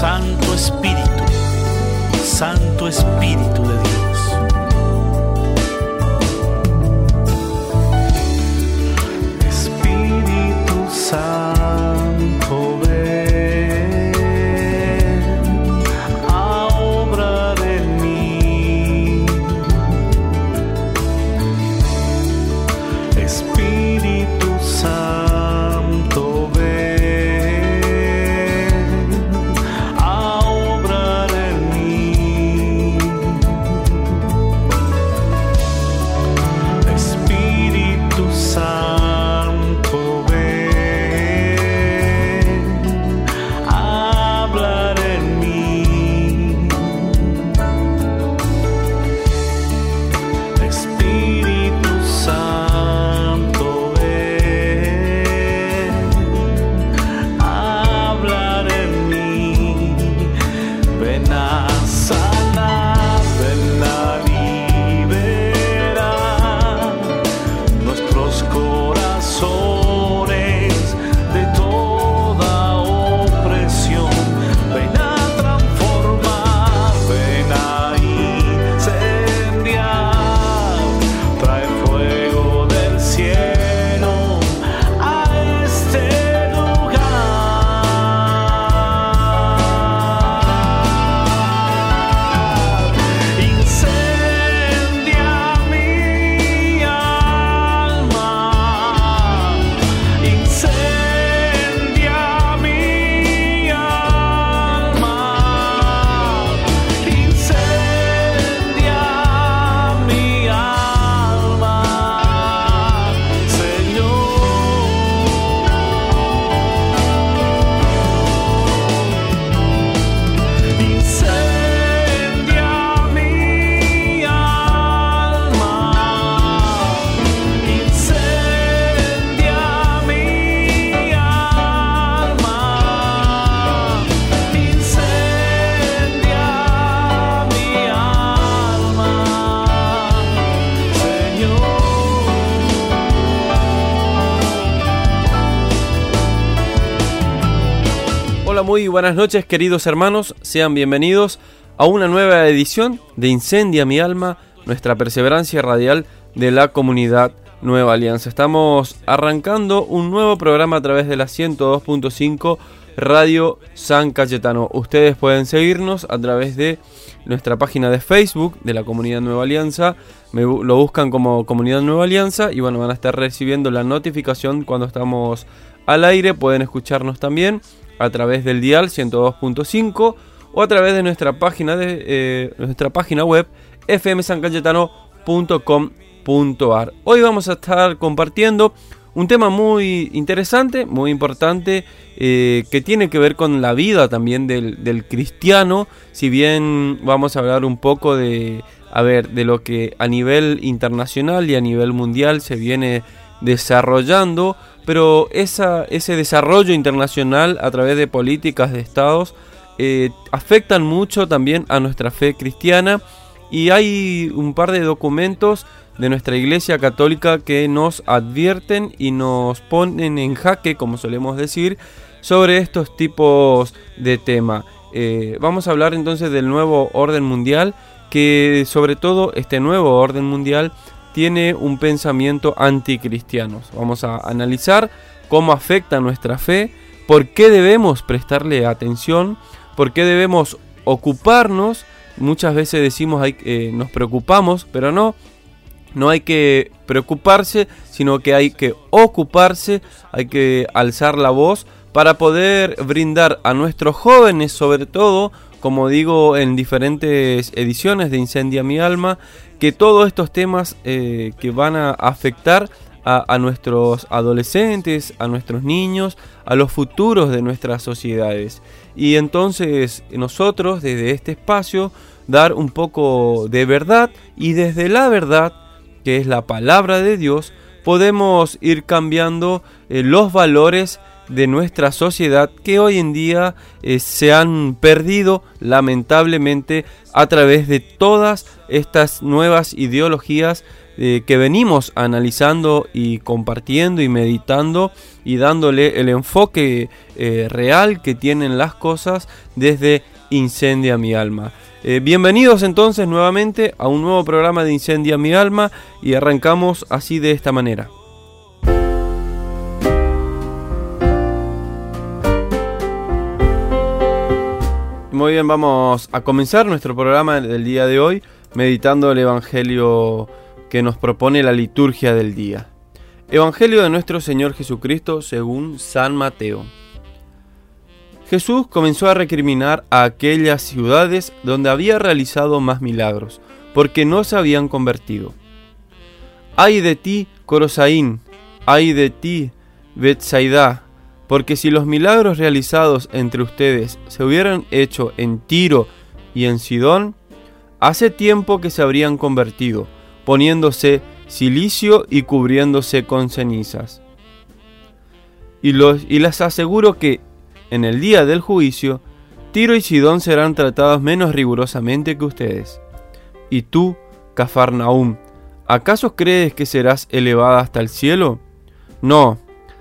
Santo Espíritu, Santo Espíritu de Dios. Buenas noches queridos hermanos, sean bienvenidos a una nueva edición de Incendia mi alma, nuestra perseverancia radial de la comunidad Nueva Alianza. Estamos arrancando un nuevo programa a través de la 102.5 Radio San Cayetano. Ustedes pueden seguirnos a través de nuestra página de Facebook de la Comunidad Nueva Alianza. Lo buscan como Comunidad Nueva Alianza y bueno, van a estar recibiendo la notificación cuando estamos al aire. Pueden escucharnos también a través del dial 102.5 o a través de nuestra página, de, eh, nuestra página web fmsancayetano.com.ar. Hoy vamos a estar compartiendo un tema muy interesante, muy importante, eh, que tiene que ver con la vida también del, del, cristiano. Si bien vamos a hablar un poco de, a ver, de lo que a nivel internacional y a nivel mundial se viene desarrollando pero ese desarrollo internacional a través de políticas de estados eh, afectan mucho también a nuestra fe cristiana y hay un par de documentos de nuestra Iglesia Católica que nos advierten y nos ponen en jaque, como solemos decir, sobre estos tipos de tema. Eh, vamos a hablar entonces del nuevo orden mundial, que sobre todo este nuevo orden mundial tiene un pensamiento anticristiano. Vamos a analizar cómo afecta nuestra fe, por qué debemos prestarle atención, por qué debemos ocuparnos. Muchas veces decimos eh, nos preocupamos, pero no, no hay que preocuparse, sino que hay que ocuparse, hay que alzar la voz para poder brindar a nuestros jóvenes, sobre todo, como digo en diferentes ediciones de Incendia mi alma, que todos estos temas eh, que van a afectar a, nuestros adolescentes, a nuestros niños, a los futuros de nuestras sociedades. Y entonces nosotros desde este espacio dar un poco de verdad y desde la verdad, que es la palabra de Dios, podemos ir cambiando eh, los valores de nuestra sociedad que hoy en día eh, se han perdido lamentablemente a través de todas estas nuevas ideologías eh, que venimos analizando y compartiendo y meditando y dándole el enfoque eh, real que tienen las cosas desde Incendia mi alma. Bienvenidos entonces nuevamente a un nuevo programa de Incendia mi alma y arrancamos así de esta manera. Muy bien, vamos a comenzar nuestro programa del día de hoy meditando el Evangelio que nos propone la liturgia del día. Evangelio de nuestro Señor Jesucristo según San Mateo. Jesús comenzó a recriminar a aquellas ciudades donde había realizado más milagros, porque no se habían convertido. Ay de ti, Corosaín, ay de ti, Betsaida, porque si los milagros realizados entre ustedes se hubieran hecho en Tiro y en Sidón, hace tiempo que se habrían convertido, poniéndose silicio y cubriéndose con cenizas. Y, los, y les aseguro que en el día del juicio, Tiro y Sidón serán tratados menos rigurosamente que ustedes. Y tú, Cafarnaum, ¿acaso crees que serás elevada hasta el cielo? No,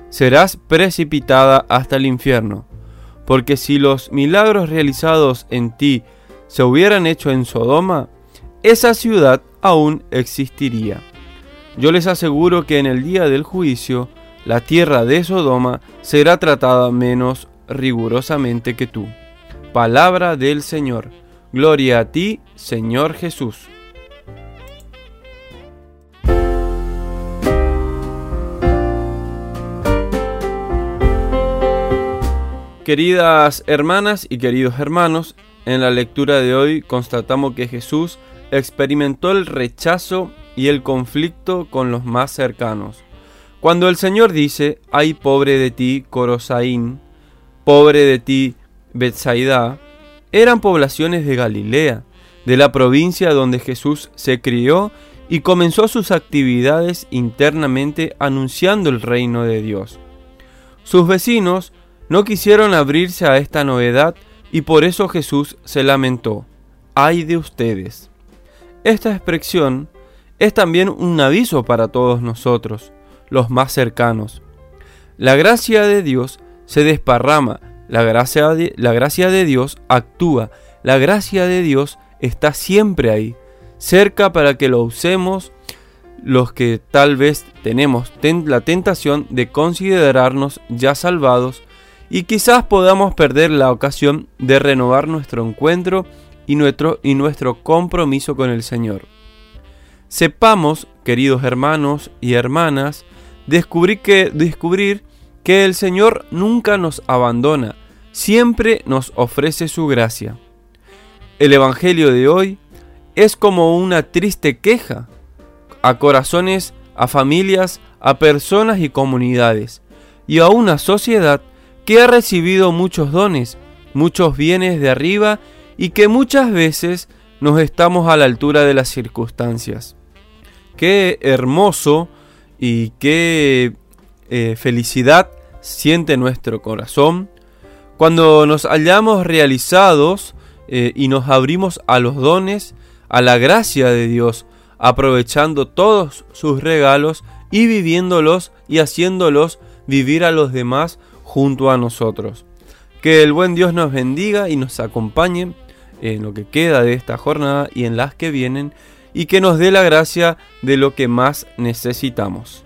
serás precipitada hasta el infierno, porque si los milagros realizados en ti se hubieran hecho en Sodoma, esa ciudad aún existiría. Yo les aseguro que en el día del juicio, la tierra de Sodoma será tratada menos rigurosamente que tú. Palabra del Señor. Gloria a ti, Señor Jesús. Queridas hermanas y queridos hermanos, en la lectura de hoy constatamos que Jesús experimentó el rechazo y el conflicto con los más cercanos. Cuando el Señor dice, ay pobre de ti, Corosaín, pobre de ti, Bethsaida, eran poblaciones de Galilea, de la provincia donde Jesús se crió y comenzó sus actividades internamente anunciando el reino de Dios. Sus vecinos no quisieron abrirse a esta novedad y por eso Jesús se lamentó, ay de ustedes. Esta expresión es también un aviso para todos nosotros, los más cercanos. La gracia de Dios se desparrama, la gracia de, la gracia de Dios actúa, la gracia de Dios está siempre ahí, cerca para que lo usemos los que tal vez tenemos la tentación de considerarnos ya salvados y quizás podamos perder la ocasión de renovar nuestro encuentro y nuestro, y nuestro compromiso con el Señor. Sepamos, queridos hermanos y hermanas, descubrir que, descubrir que el Señor nunca nos abandona, siempre nos ofrece su gracia. El Evangelio de hoy es como una triste queja a corazones, a familias, a personas y comunidades, y a una sociedad que ha recibido muchos dones, muchos bienes de arriba y que muchas veces nos estamos a la altura de las circunstancias. Qué hermoso y qué eh, felicidad siente nuestro corazón cuando nos hallamos realizados eh, y nos abrimos a los dones, a la gracia de Dios, aprovechando todos sus regalos y viviéndolos y haciéndolos vivir a los demás junto a nosotros. Que el buen Dios nos bendiga y nos acompañe en lo que queda de esta jornada y en las que vienen y que nos dé la gracia de lo que más necesitamos.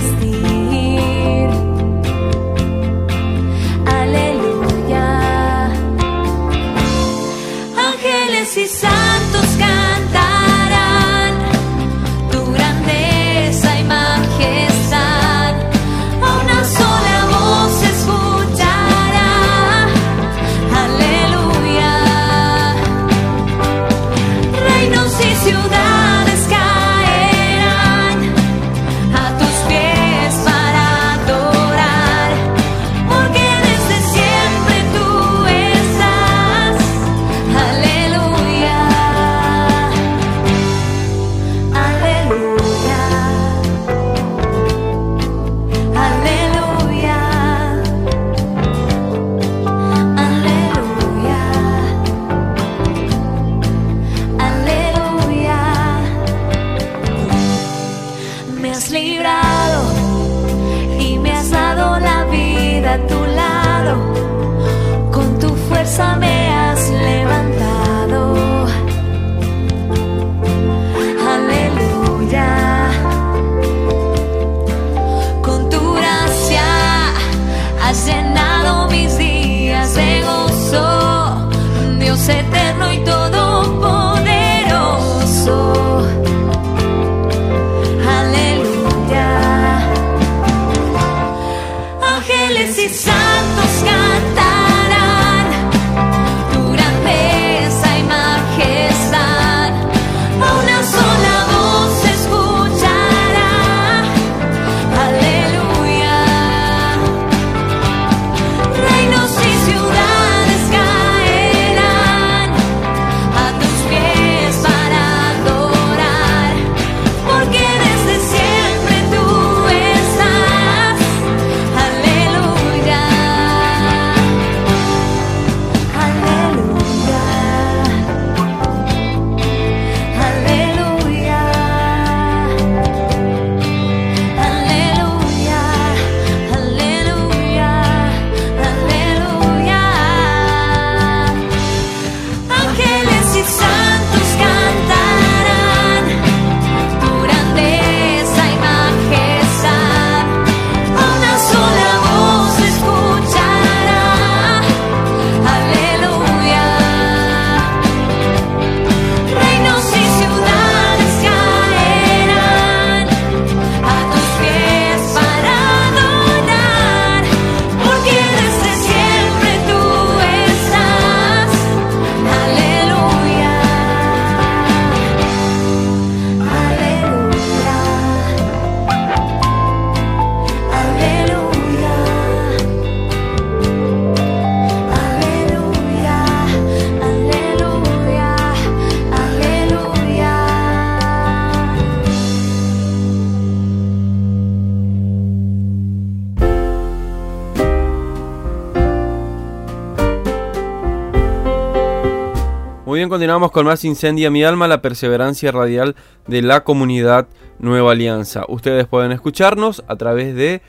con más Incendia mi alma, la perseverancia radial de la comunidad Nueva Alianza. Ustedes pueden escucharnos a través de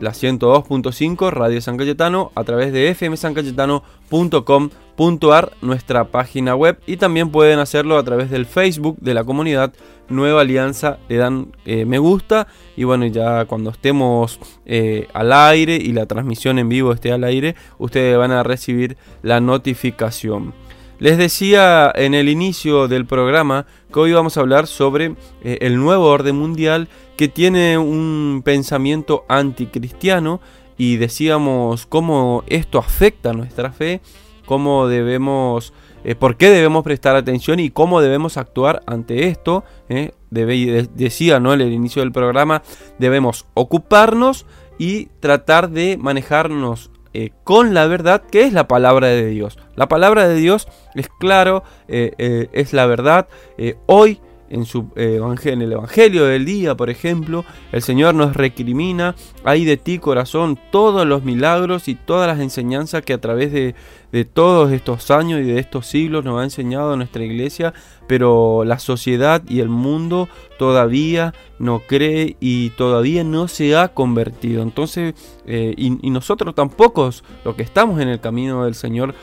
la 102.5 Radio San Cayetano, a través de fmsancayetano.com.ar, nuestra página web, y también pueden hacerlo a través del Facebook de la comunidad Nueva Alianza. Le dan eh, me gusta y bueno, ya cuando estemos eh, al aire y la transmisión en vivo esté al aire, ustedes van a recibir la notificación. Les decía en el inicio del programa que hoy vamos a hablar sobre eh, el nuevo orden mundial que tiene un pensamiento anticristiano y decíamos cómo esto afecta nuestra fe, cómo debemos, eh, por qué debemos prestar atención y cómo debemos actuar ante esto. eh. Decía en el inicio del programa, debemos ocuparnos y tratar de manejarnos eh, con la verdad que es la palabra de Dios. La palabra de Dios es claro, eh, eh, es la verdad. Hoy en, su, eh, en el Evangelio del día, por ejemplo, el Señor nos recrimina, hay de ti corazón todos los milagros y todas las enseñanzas que a través de, de todos estos años y de estos siglos nos ha enseñado nuestra iglesia, pero la sociedad y el mundo todavía no cree y todavía no se ha convertido. Entonces, eh, y, y nosotros tampoco, los que estamos en el camino del Señor,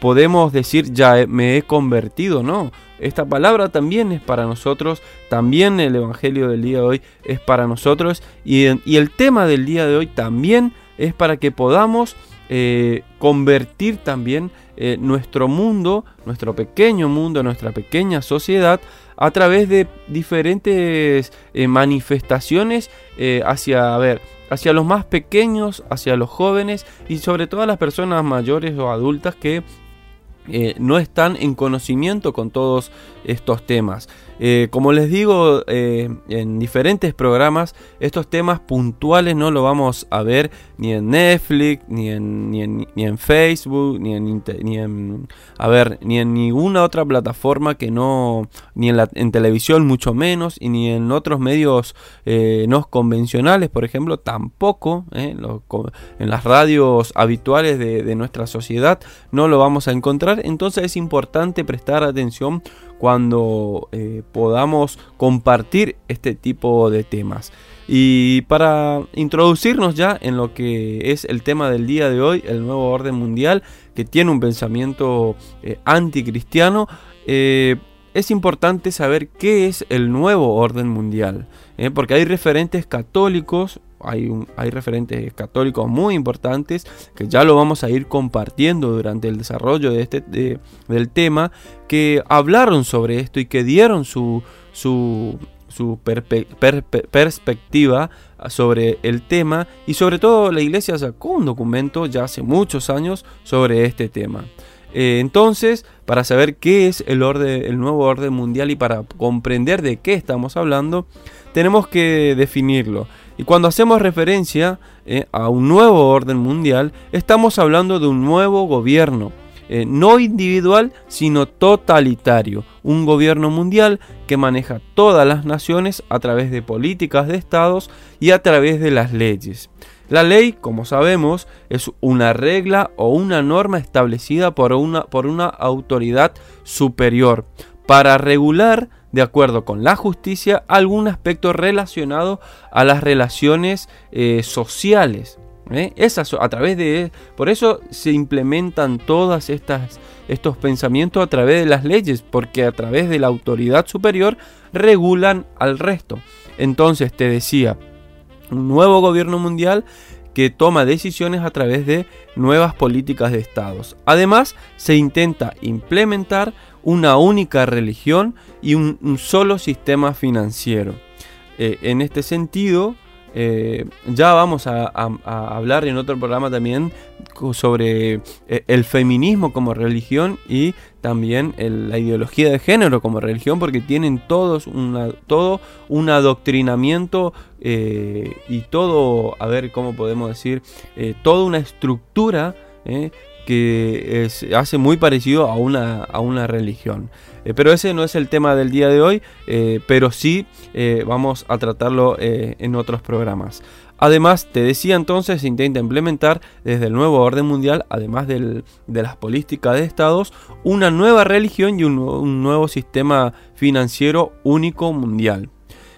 podemos decir ya he- me he convertido, no. Esta palabra también es para nosotros, también el Evangelio del día de hoy es para nosotros y, el tema del día de hoy también es para que podamos eh, convertir también eh, nuestro mundo, nuestro pequeño mundo, nuestra pequeña sociedad a través de diferentes eh, manifestaciones hacia, ver, hacia los más pequeños, hacia los jóvenes y sobre todo a las personas mayores o adultas que eh, no están en conocimiento con todos estos temas. Eh, como les digo eh, en diferentes programas, estos temas puntuales no lo vamos a ver ni en Netflix, ni en, ni en, Facebook, ni en, ni en, a ver, ni en ninguna otra plataforma que no, ni en, la, en televisión mucho menos, y ni en otros medios eh, no convencionales, por ejemplo, tampoco, en las radios habituales de nuestra sociedad no lo vamos a encontrar. Entonces es importante prestar atención cuando eh, podamos compartir este tipo de temas. Y para introducirnos ya en lo que es el tema del día de hoy, el nuevo orden mundial, que tiene un pensamiento eh, anticristiano, eh, es importante saber qué es el nuevo orden mundial. porque hay referentes católicos, hay, referentes católicos muy importantes que ya lo vamos a ir compartiendo durante el desarrollo de este, del tema, que hablaron sobre esto y que dieron su, su, su perspectiva sobre el tema y sobre todo la iglesia sacó un documento ya hace muchos años sobre este tema. Eh, entonces, para saber qué es el, orden, el nuevo orden mundial y para comprender de qué estamos hablando, tenemos que definirlo. Y cuando hacemos referencia eh, a un nuevo orden mundial, estamos hablando de un nuevo gobierno eh, no individual, sino totalitario. Un gobierno mundial que maneja todas las naciones a través de políticas de estados y a través de las leyes. La ley, como sabemos, es una regla o una norma establecida por una, por una autoridad superior para regular, de acuerdo con la justicia, algún aspecto relacionado a las relaciones eh, sociales. ¿eh? a través de, por eso se implementan todas estas estos pensamientos a través de las leyes, porque a través de la autoridad superior regulan al resto. Entonces te decía, un nuevo gobierno mundial que toma decisiones a través de nuevas políticas de estados. Además, se intenta implementar una única religión y un, solo sistema financiero. Eh, en este sentido, eh, ya vamos a, hablar en otro programa también sobre eh, el feminismo como religión y también la ideología de género como religión porque tienen todos una, todo un adoctrinamiento y todo, a ver cómo podemos decir, toda una estructura que hace muy parecido a una, a una religión. Eh, pero ese no es el tema del día de hoy, eh, pero sí eh, vamos a tratarlo en otros programas. Además, te decía entonces, se intenta implementar desde el nuevo orden mundial, además de las políticas de estados, una nueva religión y un, nuevo sistema financiero único mundial.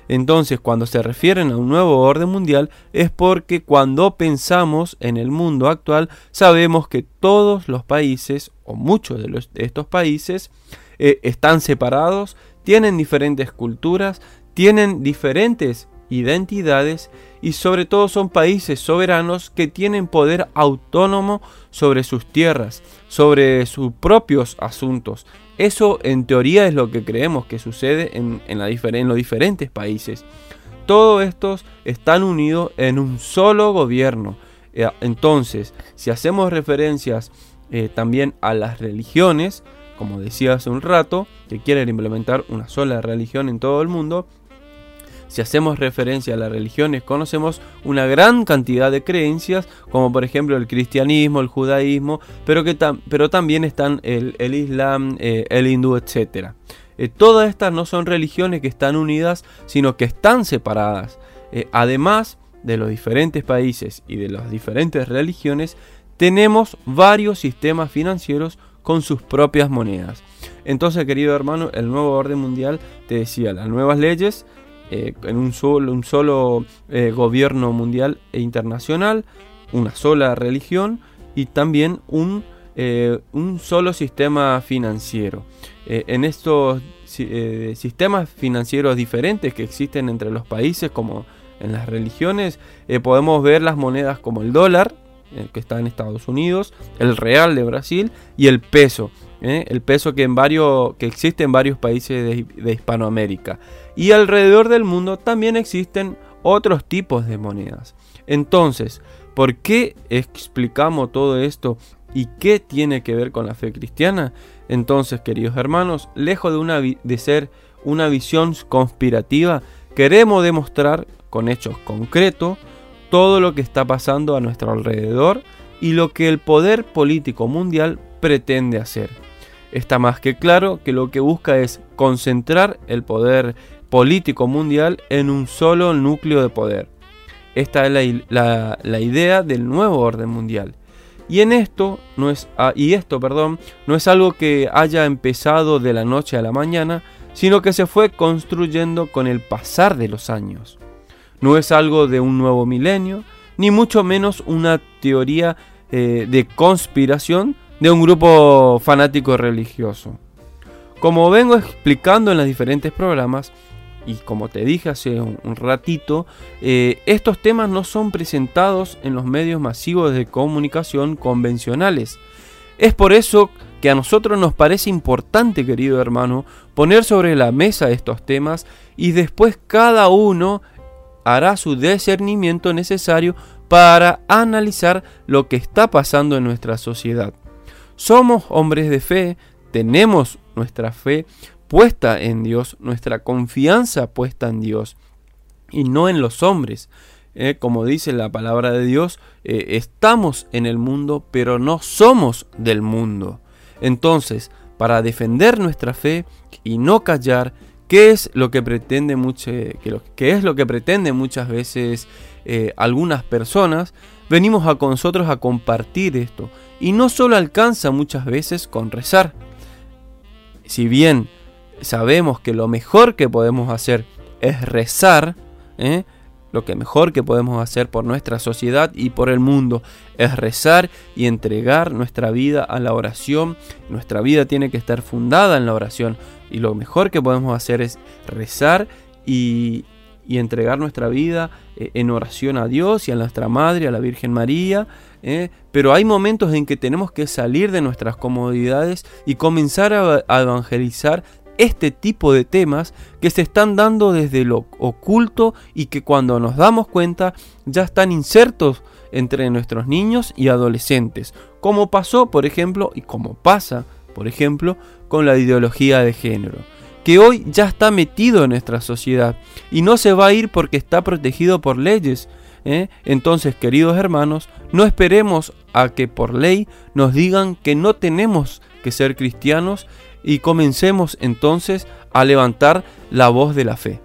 Entonces, cuando se refieren a un nuevo orden mundial, es porque cuando pensamos en el mundo actual, sabemos que todos los países, o muchos de, estos países, eh, están separados, tienen diferentes culturas, tienen diferentes identidades y sobre todo son países soberanos que tienen poder autónomo sobre sus tierras, sobre sus propios asuntos. Eso en teoría es lo que creemos que sucede en, en, los diferentes países. Todos estos están unidos en un solo gobierno. Eh, entonces, si hacemos referencias eh, también a las religiones, como decía hace un rato, que quieren implementar una sola religión en todo el mundo, si hacemos referencia a las religiones, conocemos una gran cantidad de creencias, como por ejemplo el cristianismo, el judaísmo, pero, que pero también están el, islam, eh, el hindú, etc. Eh, todas estas no son religiones que están unidas, sino que están separadas. Eh, además de los diferentes países y de las diferentes religiones, tenemos varios sistemas financieros con sus propias monedas. Entonces, querido hermano, el nuevo orden mundial te decía las nuevas leyes eh, en un solo, un solo eh, gobierno mundial e internacional, una sola religión y también un, eh, un solo sistema financiero. en estos sistemas financieros diferentes que existen entre los países, como en las religiones, podemos ver las monedas como el dólar, que está en Estados Unidos, el real de Brasil y el peso. El peso que, en varios, que existe en varios países de, de Hispanoamérica. Y alrededor del mundo también existen otros tipos de monedas. Entonces, ¿por qué explicamos todo esto y qué tiene que ver con la fe cristiana? Entonces, queridos hermanos, lejos de, una, de ser una visión conspirativa, queremos demostrar con hechos concretos todo lo que está pasando a nuestro alrededor y lo que el poder político mundial pretende hacer. Está más que claro que lo que busca es concentrar el poder político mundial en un solo núcleo de poder. Esta es la, idea del nuevo orden mundial. Y en esto no es ah, y esto, perdón, no es algo que haya empezado de la noche a la mañana, sino que se fue construyendo con el pasar de los años. No es algo de un nuevo milenio, ni mucho menos una teoría eh, de conspiración de un grupo fanático religioso. Como vengo explicando en los diferentes programas, y como te dije hace un, ratito, eh, estos temas no son presentados en los medios masivos de comunicación convencionales. Es por eso que a nosotros nos parece importante, querido hermano, poner sobre la mesa estos temas y después cada uno hará su discernimiento necesario para analizar lo que está pasando en nuestra sociedad. Somos hombres de fe, tenemos nuestra fe puesta en Dios, nuestra confianza puesta en Dios y no en los hombres. Eh, como dice la palabra de Dios, eh, estamos en el mundo, pero no somos del mundo. Entonces, para defender nuestra fe y no callar, ¿qué es lo que pretende, es lo que pretende muchas veces eh, algunas personas? Venimos a nosotros a compartir esto. Y no solo alcanza muchas veces con rezar. Si bien sabemos que lo mejor que podemos hacer es rezar, ¿eh? lo que mejor que podemos hacer por nuestra sociedad y por el mundo es rezar y entregar nuestra vida a la oración. Nuestra vida tiene que estar fundada en la oración y lo mejor que podemos hacer es rezar y, entregar nuestra vida eh, en oración a Dios y a nuestra Madre, a la Virgen María. ¿eh? Pero hay momentos en que tenemos que salir de nuestras comodidades y comenzar a evangelizar este tipo de temas que se están dando desde lo oculto y que cuando nos damos cuenta ya están insertos entre nuestros niños y adolescentes, como pasó, por ejemplo, y como pasa, por ejemplo, con la ideología de género, que hoy ya está metido en nuestra sociedad y no se va a ir porque está protegido por leyes. ¿eh? Entonces, queridos hermanos, no esperemos a que por ley nos digan que no tenemos que ser cristianos y comencemos entonces a levantar la voz de la fe.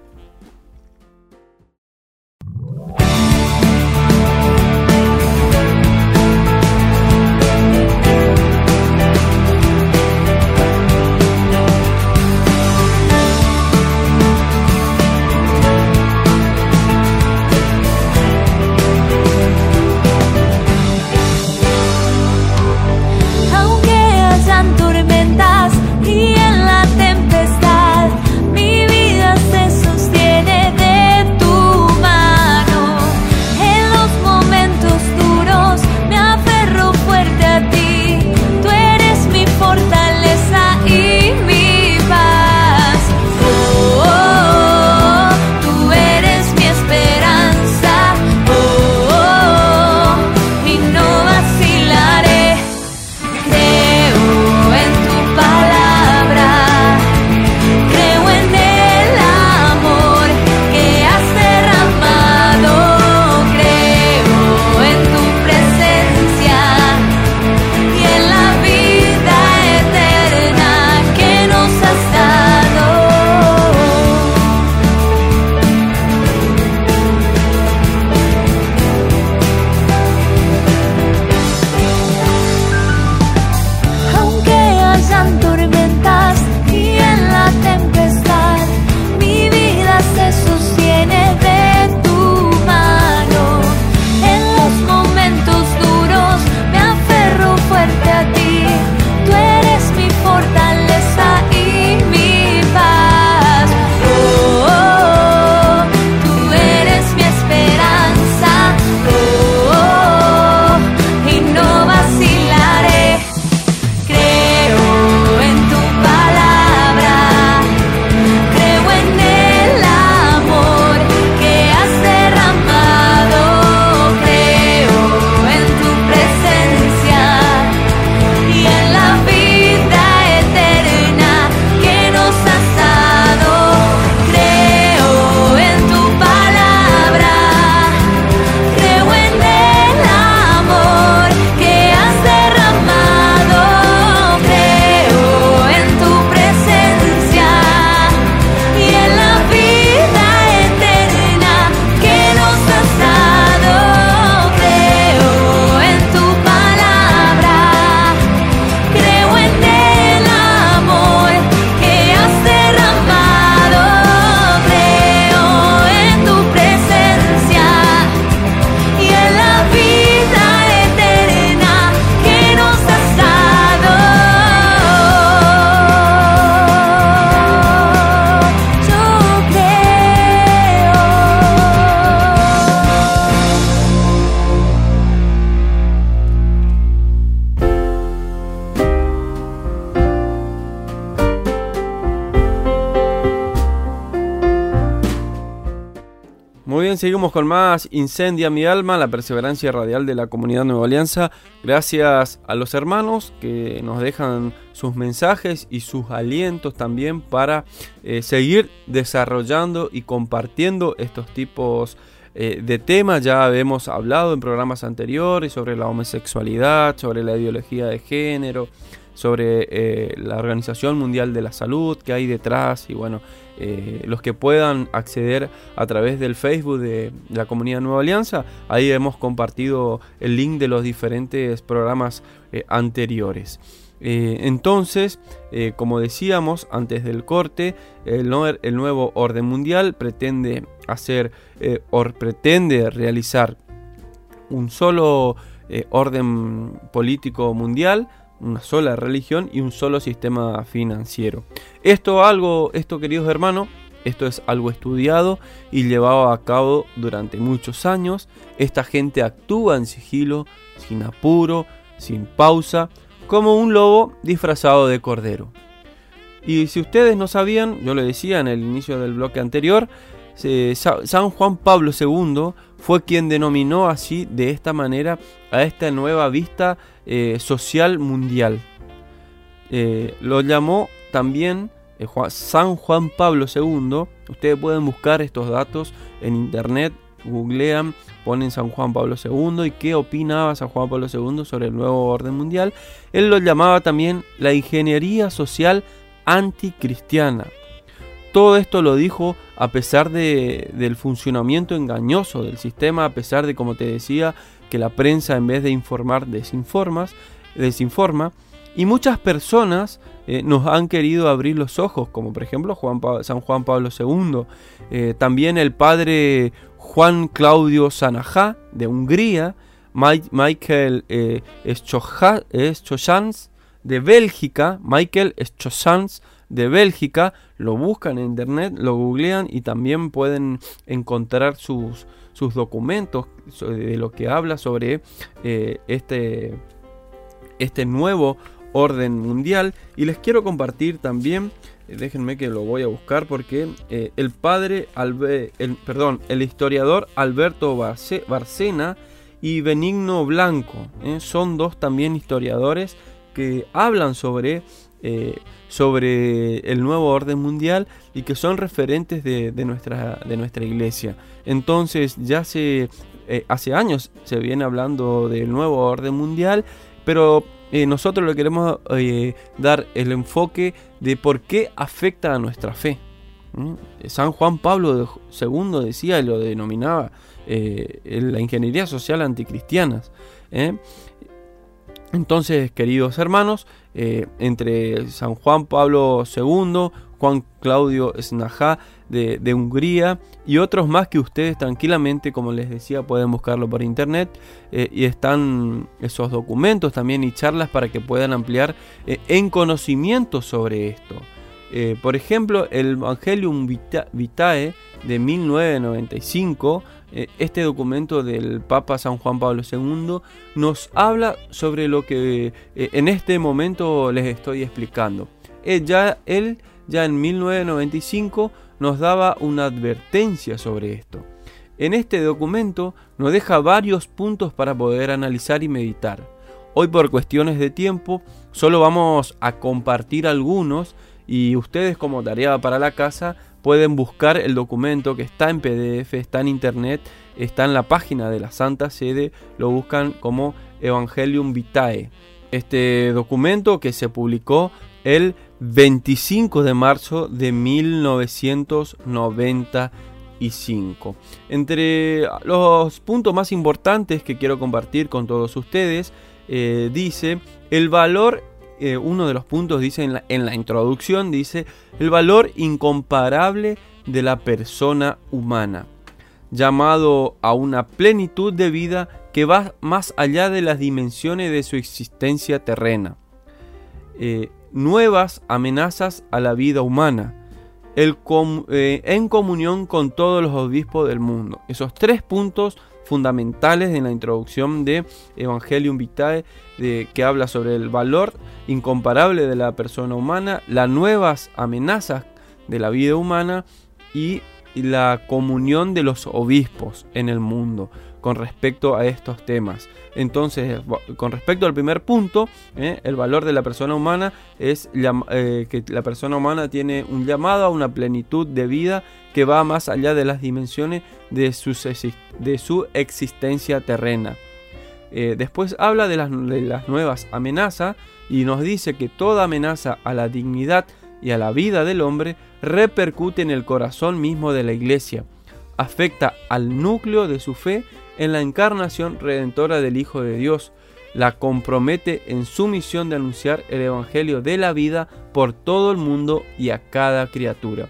Seguimos con más Incendia mi alma, la perseverancia radial de la comunidad Nueva Alianza. Gracias a los hermanos que nos dejan sus mensajes y sus alientos también para eh, seguir desarrollando y compartiendo estos tipos eh, de temas. Ya hemos hablado en programas anteriores sobre la homosexualidad, sobre la ideología de género, sobre eh, la Organización Mundial de la Salud que hay detrás y bueno, eh, los que puedan acceder a través del Facebook de la comunidad Nueva Alianza, ahí hemos compartido el link de los diferentes programas eh, anteriores. entonces, como decíamos antes del corte, el, el, nuevo orden mundial pretende hacer o pretende realizar un solo orden político mundial una sola religión y un solo sistema financiero. Esto algo, esto queridos hermanos, esto es algo estudiado y llevado a cabo durante muchos años. Esta gente actúa en sigilo, sin apuro, sin pausa, como un lobo disfrazado de cordero. Y si ustedes no sabían, yo lo decía en el inicio del bloque anterior, San Juan Pablo II fue quien denominó así de esta manera a esta nueva vista eh, social mundial. Eh, lo llamó también eh, San Juan Pablo II. Ustedes pueden buscar estos datos en internet, googlean, ponen San Juan Pablo II y qué opinaba San Juan Pablo II sobre el nuevo orden mundial. Él lo llamaba también la ingeniería social anticristiana. Todo esto lo dijo a pesar de, del funcionamiento engañoso del sistema, a pesar de, como te decía, que la prensa en vez de informar desinforma. Y muchas personas eh, nos han querido abrir los ojos, como por ejemplo Juan San Juan Pablo II, eh, también el padre Juan Claudio Sanajá de Hungría, Michael eh, de Bélgica, Michael Schochans de Bélgica, lo buscan en internet, lo googlean y también pueden encontrar sus, sus documentos de lo que habla sobre eh, este, este nuevo orden mundial. Y les quiero compartir también, eh, déjenme que lo voy a buscar porque eh, el padre, el, perdón, el historiador Alberto Barcena y Benigno Blanco son dos también historiadores que hablan sobre sobre el nuevo orden mundial y que son referentes de, nuestra, de nuestra iglesia. Entonces ya hace, eh, hace años se viene hablando del nuevo orden mundial, pero eh, nosotros le queremos dar el enfoque de por qué afecta a nuestra fe. San Juan Pablo II decía y lo denominaba la ingeniería social anticristiana. Entonces, queridos hermanos, eh, entre San Juan Pablo II, Juan Claudio Snajá de, Hungría y otros más que ustedes tranquilamente, como les decía, pueden buscarlo por internet eh, y están esos documentos también y charlas para que puedan ampliar eh, en conocimiento sobre esto. por ejemplo, el Evangelium Vitae de 1995 eh, este documento del Papa San Juan Pablo II nos habla sobre lo que eh, en este momento les estoy explicando. Eh, ya, él ya en 1995 nos daba una advertencia sobre esto. En este documento nos deja varios puntos para poder analizar y meditar. Hoy por cuestiones de tiempo solo vamos a compartir algunos y ustedes como tarea para la casa pueden buscar el documento que está en PDF, está en internet, está en la página de la Santa Sede, lo buscan como Evangelium Vitae. Este documento que se publicó el 25 de marzo de 1995. Entre los puntos más importantes que quiero compartir con todos ustedes, eh, dice el valor eh, uno de los puntos dice en la, introducción, dice el valor incomparable de la persona humana, llamado a una plenitud de vida que va más allá de las dimensiones de su existencia terrena. Eh, nuevas amenazas a la vida humana, el eh, en comunión con todos los obispos del mundo. Esos tres puntos fundamentales en la introducción de Evangelium Vitae, de, que habla sobre el valor incomparable de la persona humana, las nuevas amenazas de la vida humana y la comunión de los obispos en el mundo con respecto a estos temas. Entonces, con respecto al primer punto, ¿eh? el valor de la persona humana es eh, que la persona humana tiene un llamado a una plenitud de vida que va más allá de las dimensiones de su, existencia terrena. Eh, después habla de las nuevas amenazas y nos dice que toda amenaza a la dignidad y a la vida del hombre repercute en el corazón mismo de la iglesia, afecta al núcleo de su fe en la encarnación redentora del Hijo de Dios, la compromete en su misión de anunciar el Evangelio de la vida por todo el mundo y a cada criatura.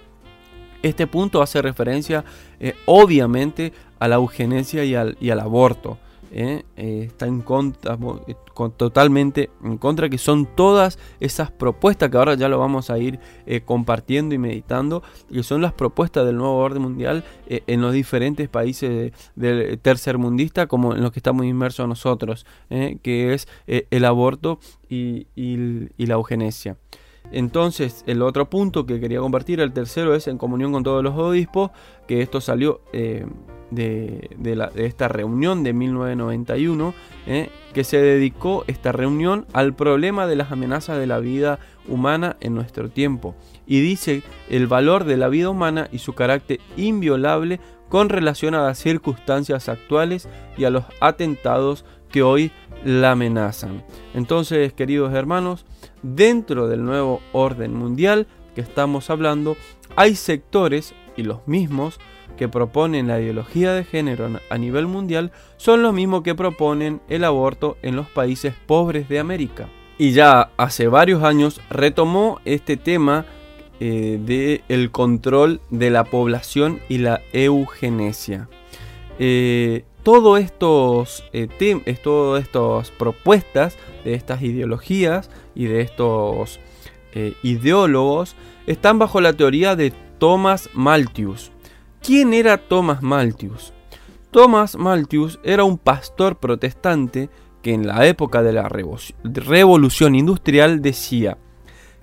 Este punto hace referencia eh, obviamente a la eugenesia y al, y al aborto. ¿Eh? Eh, está en contra, eh, totalmente en contra, que son todas esas propuestas que ahora ya lo vamos a ir compartiendo y meditando, que son las propuestas del nuevo orden mundial en los diferentes países del tercer mundista, como en los que estamos inmersos nosotros, que es el aborto y, la eugenesia. Entonces, el otro punto que quería compartir, el tercero, es en comunión con todos los obispos, que esto salió de, esta reunión de 1991, eh, que se dedicó esta reunión al problema de las amenazas de la vida humana en nuestro tiempo. Y dice el valor de la vida humana y su carácter inviolable con relación a las circunstancias actuales y a los atentados que hoy la amenazan. Entonces, queridos hermanos, dentro del nuevo orden mundial que estamos hablando, hay sectores y los mismos que proponen la ideología de género a nivel mundial son los mismos que proponen el aborto en los países pobres de América. Y ya hace varios años retomó este tema eh, del control de la población y la eugenesia. Eh, todos estos, eh, todas estas propuestas de estas ideologías y de estos ideólogos están bajo la teoría de Thomas Malthus, ¿Quién era Thomas Malthus? Thomas Malthus era un pastor protestante que en la época de la revolución industrial decía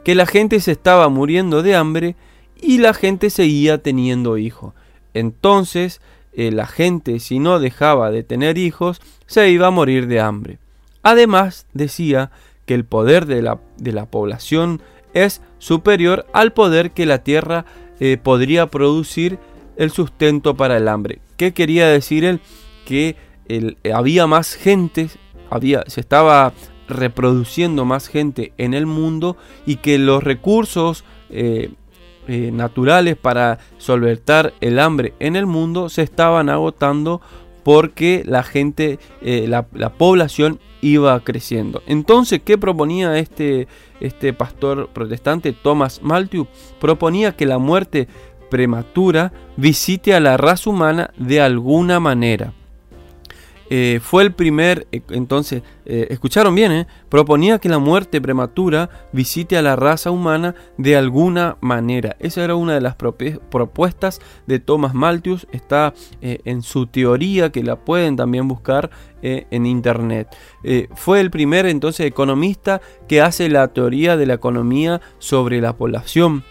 que la gente se estaba muriendo de hambre y la gente seguía teniendo hijos. Entonces, eh, la gente si no dejaba de tener hijos, se iba a morir de hambre. Además, decía que el poder de la, población es superior al poder que la tierra eh, podría producir el sustento para el hambre. ¿Qué quería decir él? Que había más gente, había, se estaba reproduciendo más gente en el mundo y que los recursos eh, eh, naturales para solventar el hambre en el mundo se estaban agotando porque la gente, eh, la, población iba creciendo. Entonces, ¿qué proponía este, este pastor protestante, Thomas Malthus? Proponía que la muerte prematura visite a la raza humana de alguna manera. Eh, fue el primer, eh, entonces, eh, escucharon bien, proponía que la muerte prematura visite a la raza humana de alguna manera. Esa era una de las propuestas de Thomas Malthus, está en su teoría que la pueden también buscar en internet. fue el primer entonces economista que hace la teoría de la economía sobre la población.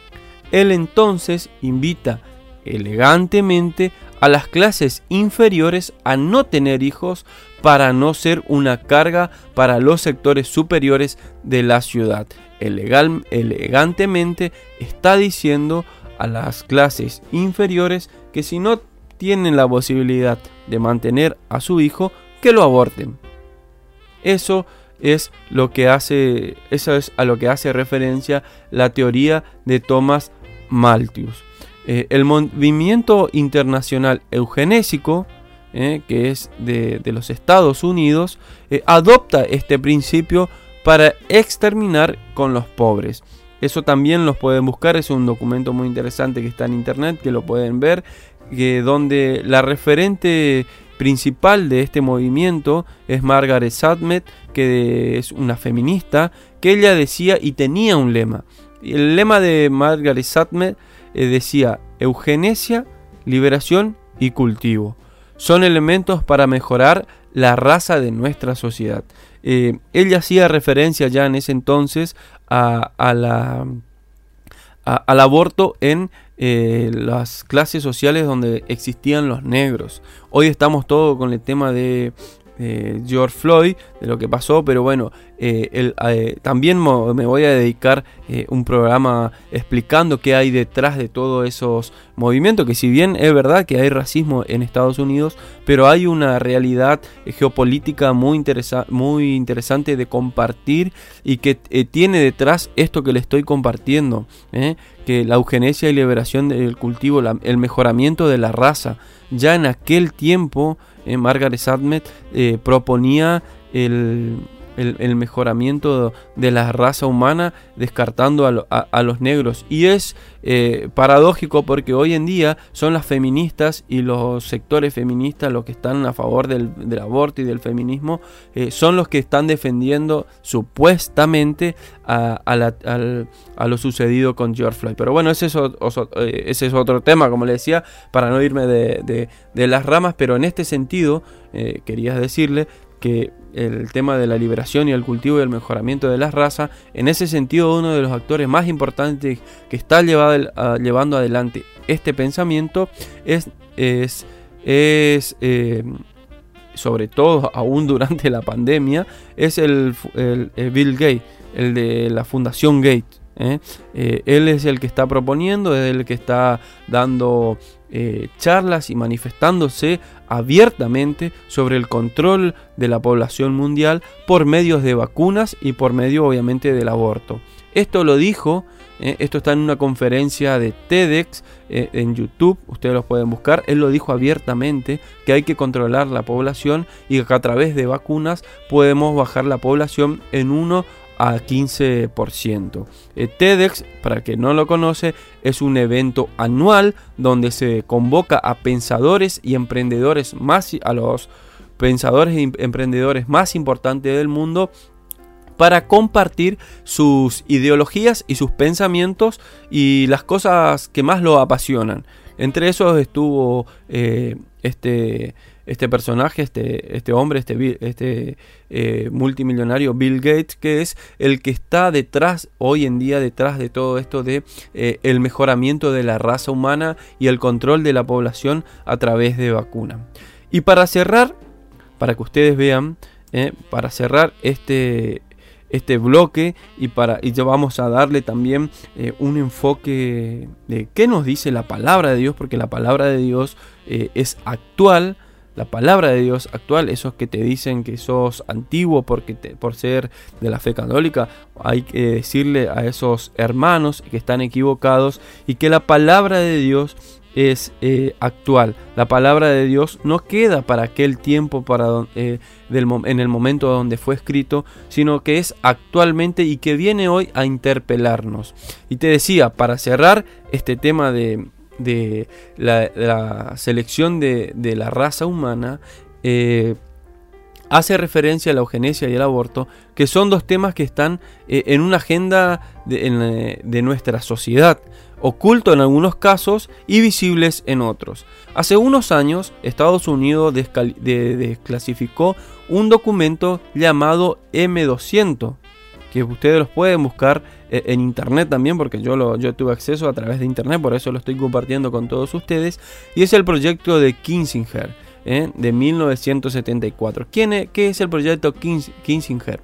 Él entonces invita elegantemente a las clases inferiores a no tener hijos para no ser una carga para los sectores superiores de la ciudad. elegantemente está diciendo a las clases inferiores que si no tienen la posibilidad de mantener a su hijo, que lo aborten. Eso es lo que hace, eso es a lo que hace referencia la teoría de Thomas Malthus. Eh, el movimiento internacional eugenésico, eh, que es de, los Estados Unidos, eh, adopta este principio para exterminar con los pobres. Eso también los pueden buscar, es un documento muy interesante que está en internet, que lo pueden ver, que donde la referente principal de este movimiento es Margaret Sadmet, que es una feminista, que ella decía y tenía un lema, el lema de Margaret Sattler eh, decía eugenesia, liberación y cultivo. Son elementos para mejorar la raza de nuestra sociedad. Eh, ella hacía referencia ya en ese entonces a, la, al aborto en eh, las clases sociales donde existían los negros. Hoy estamos todos con el tema de eh, George Floyd, de lo que pasó, pero bueno, eh, eh, también me voy a dedicar un programa explicando qué hay detrás de todos esos movimientos, que si bien es verdad que hay racismo en Estados Unidos, pero hay una realidad geopolítica muy, muy interesante de compartir y que tiene detrás esto que le estoy compartiendo, que la eugenesia y liberación del cultivo, el mejoramiento de la raza, ya en aquel tiempo Margaret Sadmet eh, proponía el, el, mejoramiento de la raza humana descartando a, los negros. Y es eh, paradójico porque hoy en día son las feministas y los sectores feministas los que están a favor del, aborto y del feminismo, eh, son los que están defendiendo supuestamente a, lo sucedido con George Floyd. Pero bueno, ese es, otro, eh, ese es otro tema, como le decía, para no irme de, de las ramas, pero en este sentido quería decirle que el tema de la liberación y el cultivo y el mejoramiento de las razas, en ese sentido uno de los actores más importantes que está llevando adelante este pensamiento es, es, eh, sobre todo aún durante la pandemia, es el, Bill Gates, el de la Fundación Gates. ¿eh? Eh, él es el que está proponiendo, es el que está dando charlas y manifestándose abiertamente sobre el control de la población mundial por medios de vacunas y por medio obviamente del aborto. Esto lo dijo, eh, esto está en una conferencia de TEDx eh, en YouTube, ustedes lo pueden buscar, él lo dijo abiertamente que hay que controlar la población y que a través de vacunas podemos bajar la población en uno a 15%. Eh, TEDx, para que no lo conoce, es un evento anual donde se convoca a pensadores y emprendedores más a los pensadores y emprendedores más importantes del mundo para compartir sus ideologías y sus pensamientos y las cosas que más lo apasionan. Entre esos estuvo eh, este este personaje, este, este hombre, este, este eh, multimillonario Bill Gates, que es el que está detrás, hoy en día, detrás de todo esto de eh, el mejoramiento de la raza humana y el control de la población a través de vacuna. Y para cerrar, para que ustedes vean, eh, para cerrar este, este bloque y para y ya vamos a darle también un enfoque de qué nos dice la palabra de Dios porque la palabra de Dios es actual la palabra de Dios actual, esos que te dicen que sos antiguo porque por ser de la fe católica, hay que decirle a esos hermanos que están equivocados y que la palabra de Dios es eh, actual. La palabra de Dios no queda para aquel tiempo para, eh, en el momento donde fue escrito, sino que es actualmente y que viene hoy a interpelarnos. Y te decía, para cerrar este tema de, de la, selección de, la raza humana eh, hace referencia a la eugenesia y el aborto, que son dos temas que están eh, en una agenda de, de, nuestra sociedad, oculto en algunos casos y visibles en otros. Hace unos años, Estados Unidos desclasificó un documento llamado M200, que ustedes los pueden buscar eh, en internet también, porque yo, lo, yo tuve acceso a través de internet, por eso lo estoy compartiendo con todos ustedes, y es el proyecto de Kinsinger, eh, de 1974. ¿Quién es, ¿Qué es el proyecto Kinsinger?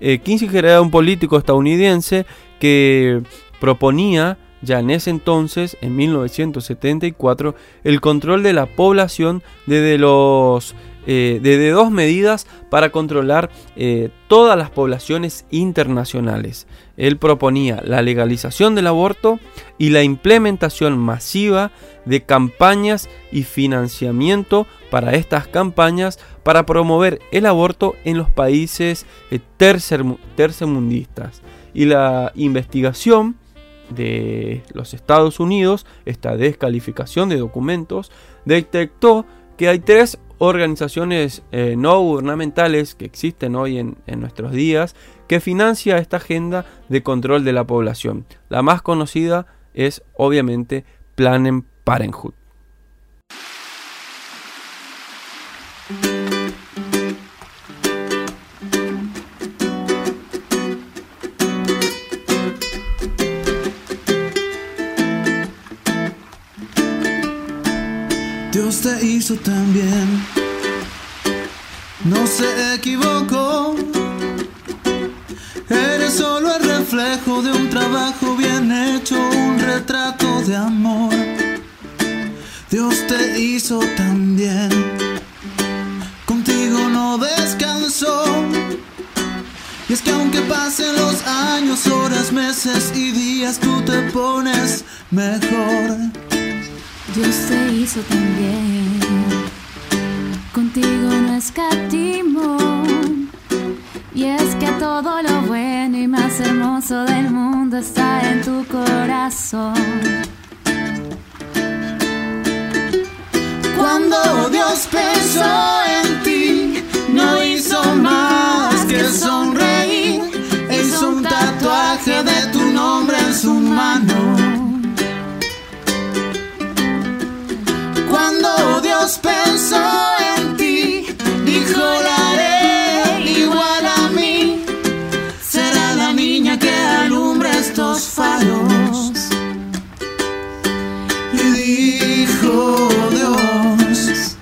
Eh, Kinsinger era un político estadounidense que proponía ya en ese entonces, en 1974, el control de la población desde los eh, dos medidas para controlar eh, todas las poblaciones internacionales. Él proponía la legalización del aborto y la implementación masiva de campañas y financiamiento para estas campañas para promover el aborto en los países eh, tercermundistas. Y la investigación de los Estados Unidos, esta descalificación de documentos, detectó que hay tres organizaciones eh, no gubernamentales que existen hoy en, nuestros días que financia esta agenda de control de la población. La más conocida es obviamente Planned Parenthood. Hizo también. No se equivocó. Eres solo el reflejo de un trabajo bien hecho, un retrato de amor. Dios te hizo también. Contigo no descansó. Y es que aunque pasen los años, horas, meses y días, tú te pones mejor. Dios te hizo también. Contigo no escatimo. Y es que todo lo bueno y más hermoso del mundo está en tu corazón. Cuando Dios pensó en ti, no hizo más que sonreír. Hizo un tatuaje de tu nombre en su mano. Dios pensó en ti, dijo la haré igual a mí. Será la niña que alumbre estos faros. Y dijo Dios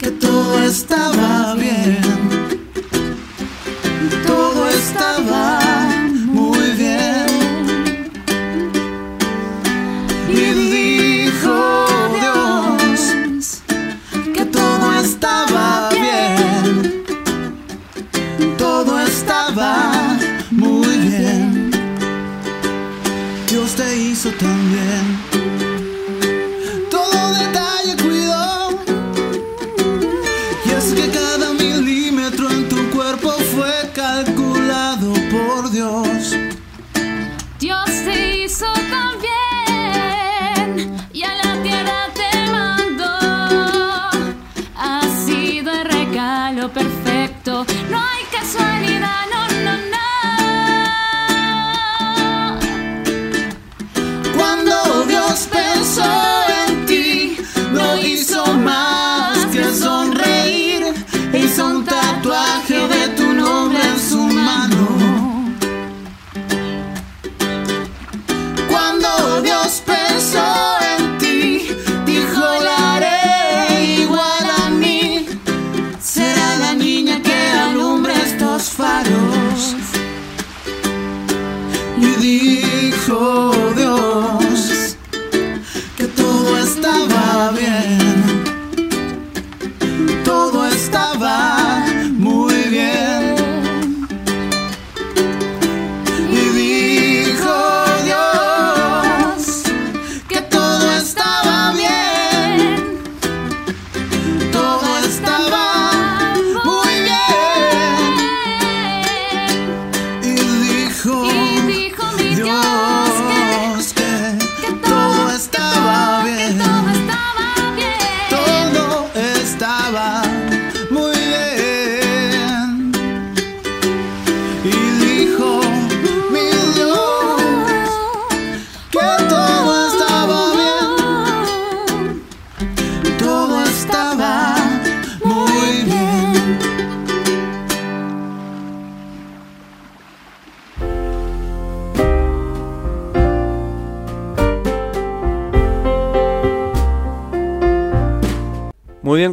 que todo estaba bien.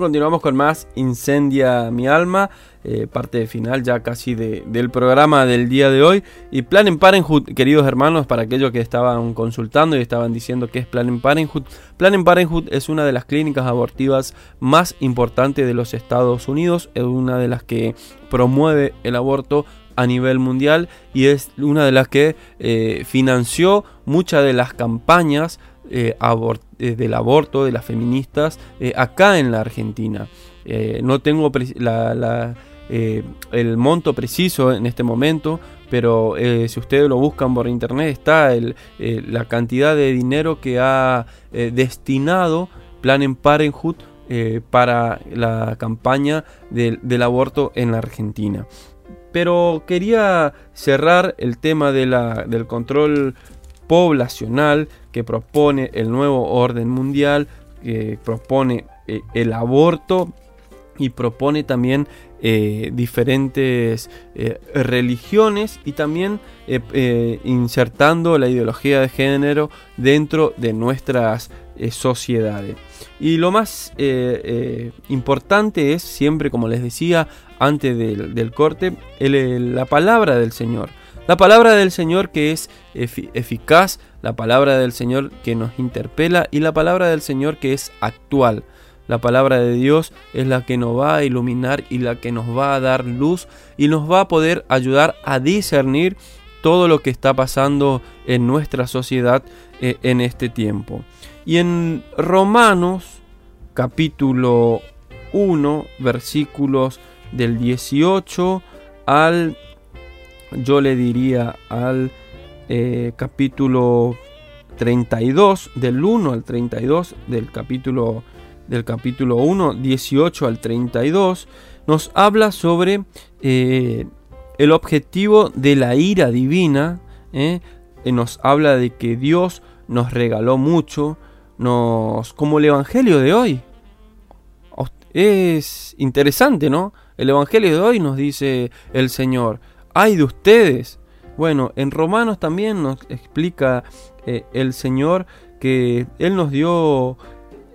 Continuamos con más Incendia mi alma, eh, parte final ya casi de- del programa del día de hoy. Y Plan en Parenthood, queridos hermanos, para aquellos que estaban consultando y estaban diciendo qué es Plan en Parenthood. Plan en Parenthood es una de las clínicas abortivas más importantes de los Estados Unidos, es una de las que promueve el aborto a nivel mundial y es una de las que eh, financió muchas de las campañas eh, abor- eh, del aborto de las feministas eh, acá en la Argentina. Eh, no tengo el monto preciso en este momento, pero si ustedes lo buscan por internet está el, la cantidad de dinero que ha destinado Planned Parenthood para la campaña del, del aborto en la Argentina. Pero quería cerrar el tema de la- del control poblacional que propone el nuevo orden mundial, que propone eh, el aborto y propone también eh, diferentes eh, religiones y también insertando la ideología de género dentro de nuestras sociedades. Y lo más importante es siempre, como les decía antes del, corte, la palabra del Señor. La palabra del Señor que es efi- eficaz, la palabra del Señor que nos interpela y la palabra del Señor que es actual. La palabra de Dios es la que nos va a iluminar y la que nos va a dar luz y nos va a poder ayudar a discernir todo lo que está pasando en nuestra sociedad eh, en este tiempo. Y en Romanos capítulo 1 versículos del 18 al, yo le diría al eh, capítulo 32, del 1 al 32 del capítulo, del capítulo 1, 18 al 32, nos habla sobre eh, el objetivo de la ira divina, ¿eh? Nos habla de que Dios nos regaló mucho, nos, como el Evangelio de hoy. Es interesante, ¿no? El Evangelio de hoy nos dice el Señor, ay de ustedes. Bueno, en Romanos también nos explica eh, el Señor que Él nos dio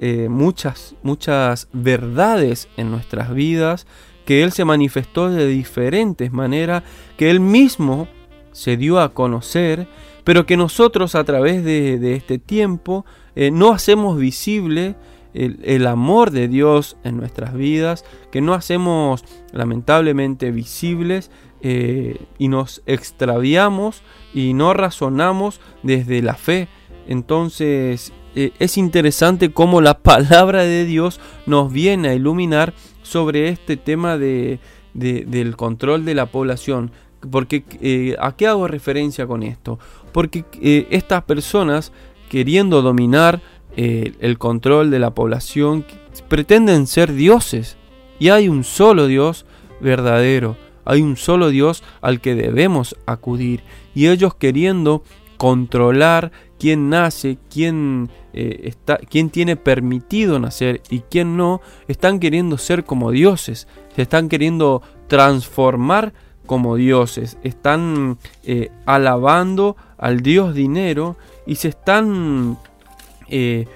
eh, muchas, muchas verdades en nuestras vidas, que Él se manifestó de diferentes maneras, que Él mismo se dio a conocer, pero que nosotros a través de, este tiempo eh, no hacemos visible el, amor de Dios en nuestras vidas, que no hacemos lamentablemente visibles y nos extraviamos y no razonamos desde la fe. Entonces eh, es interesante cómo la palabra de Dios nos viene a iluminar sobre este tema de, de, del control de la población. Porque, eh, ¿A qué hago referencia con esto? Porque eh, estas personas queriendo dominar el control de la población pretenden ser dioses. Y hay un solo Dios verdadero. Hay un solo Dios al que debemos acudir. Y ellos queriendo controlar quién nace, quién, eh, está, quién tiene permitido nacer y quién no, están queriendo ser como dioses. Se están queriendo transformar como dioses. Están eh, alabando al Dios dinero y se están eh,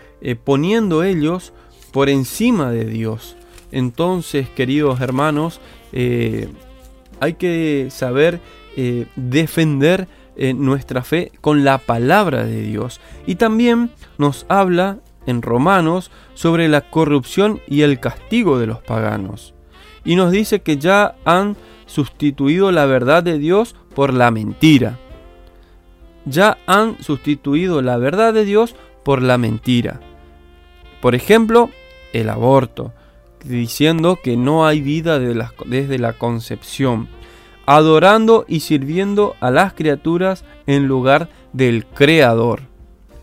poniendo ellos por encima de Dios. Entonces, queridos hermanos, hay que saber eh, defender eh, nuestra fe con la palabra de Dios. Y también nos habla en Romanos sobre la corrupción y el castigo de los paganos. Y nos dice que ya han sustituido la verdad de Dios por la mentira. Ya han sustituido la verdad de Dios por la mentira. Por ejemplo, el aborto, diciendo que no hay vida desde la concepción, adorando y sirviendo a las criaturas en lugar del Creador.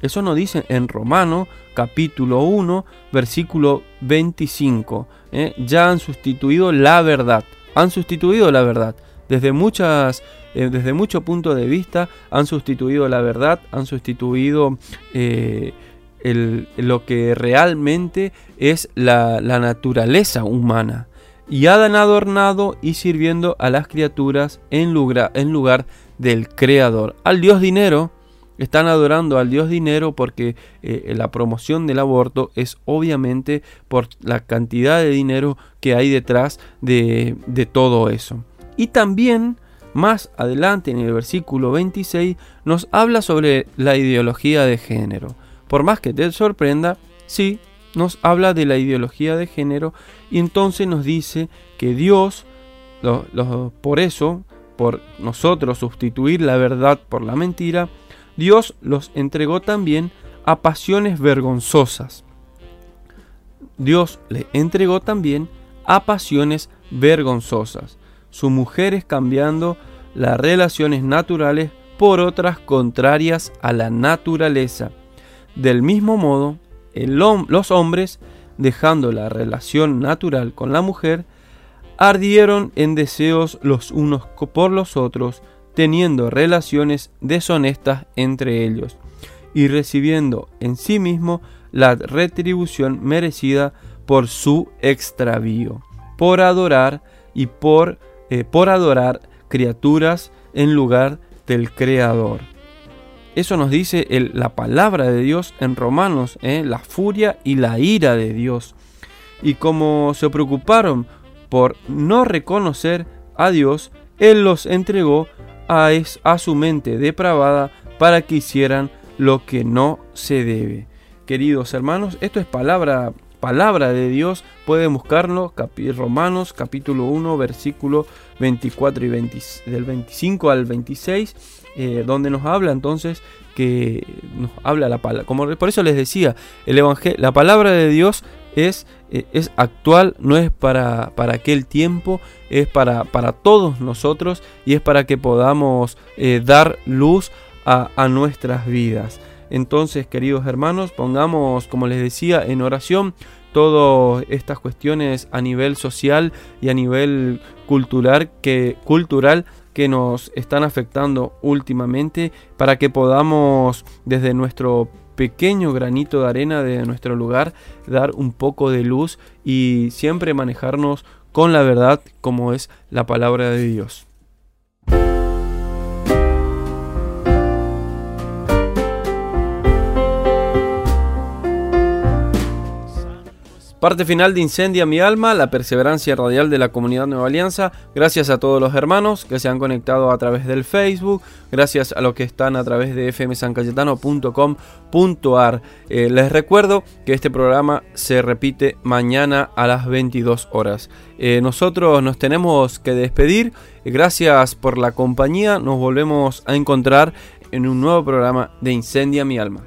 Eso nos dice en Romano capítulo 1 versículo 25. ¿eh? Ya han sustituido la verdad. Han sustituido la verdad. Desde muchas eh, desde mucho punto de vista han sustituido la verdad, han sustituido eh, lo que realmente es la, naturaleza humana y han adornado y sirviendo a las criaturas en lugar, en lugar del creador. Al dios dinero, están adorando al dios dinero porque eh, la promoción del aborto es obviamente por la cantidad de dinero que hay detrás de, de todo eso. Y también más adelante en el versículo 26 nos habla sobre la ideología de género. Por más que te sorprenda, sí, nos habla de la ideología de género y entonces nos dice que Dios, por eso, por nosotros sustituir la verdad por la mentira, Dios los entregó también a pasiones vergonzosas. Dios le entregó también a pasiones vergonzosas. Sus mujeres cambiando las relaciones naturales por otras contrarias a la naturaleza. Del mismo modo, los hombres, dejando la relación natural con la mujer, ardieron en deseos los unos por los otros, teniendo relaciones deshonestas entre ellos, y recibiendo en sí mismo la retribución merecida por su extravío, por adorar y por, eh, por adorar criaturas en lugar del Creador. Eso nos dice la palabra de Dios en Romanos, ¿eh? la furia y la ira de Dios. Y como se preocuparon por no reconocer a Dios, Él los entregó a, a su mente depravada para que hicieran lo que no se debe. Queridos hermanos, esto es palabra palabra de Dios, pueden buscarlo, Romanos capítulo 1, versículo 24 y del 25 al 26, eh, donde nos habla entonces que nos habla la palabra. Como por eso les decía, el evangelio, la palabra de Dios es, eh, es actual, no es para, para aquel tiempo, es para, para todos nosotros y es para que podamos eh, dar luz a, a nuestras vidas. Entonces, queridos hermanos, pongamos, como les decía, en oración todas estas cuestiones a nivel social y a nivel cultural que, cultural que nos están afectando últimamente para que podamos desde nuestro pequeño granito de arena de nuestro lugar dar un poco de luz y siempre manejarnos con la verdad como es la palabra de Dios. Parte final de Incendia mi alma, la perseverancia radial de la comunidad Nueva Alianza. Gracias a todos los hermanos que se han conectado a través del Facebook, gracias a los que están a través de fmsancayetano.com.ar. Eh, les recuerdo que este programa se repite mañana a las 22 horas. Eh, nosotros nos tenemos que despedir. Gracias por la compañía. Nos volvemos a encontrar en un nuevo programa de Incendia mi alma.